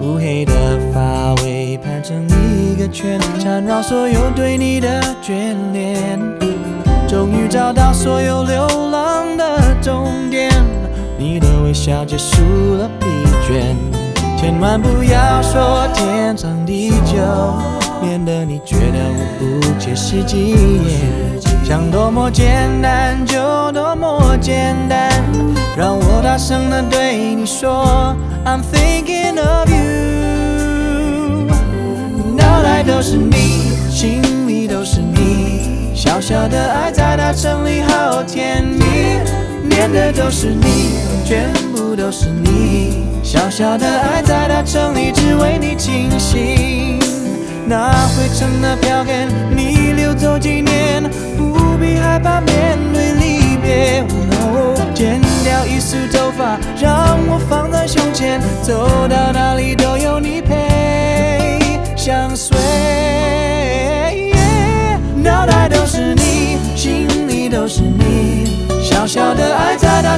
乌黑的发尾盘成一个圈，缠绕所有对你的眷恋。终于找到所有流浪的终点，你的微笑结束了疲倦。千万不要说天长地久，免得你觉得我不切实际。想多么简单就多么简单，让我大声的对你说，I'm thinking of 都是你，心里都是你，小小的爱在大城里好甜蜜，念的都是你，全部都是你，小小的爱在大城里只为你倾心。那灰尘的票根，你留走纪念，不必害怕面对离别。剪掉一束头发，让我放在胸前，走到哪里都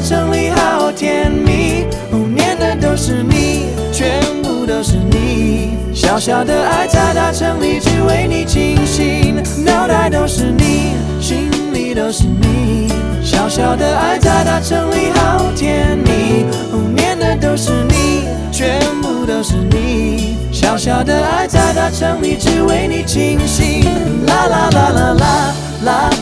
城里好甜蜜念的都是你全部都是你。小小的爱在大城里只为你倾心脑袋都是你心里都是你。小小的爱在大城里好甜蜜念的都是你全部都是你。小小的爱在大城里只为你倾心啦啦啦啦啦啦。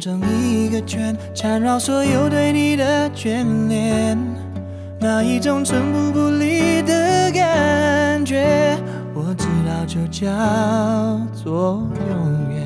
成一个圈，缠绕所有对你的眷恋。那一种寸步不离的感觉，我知道就叫做永远。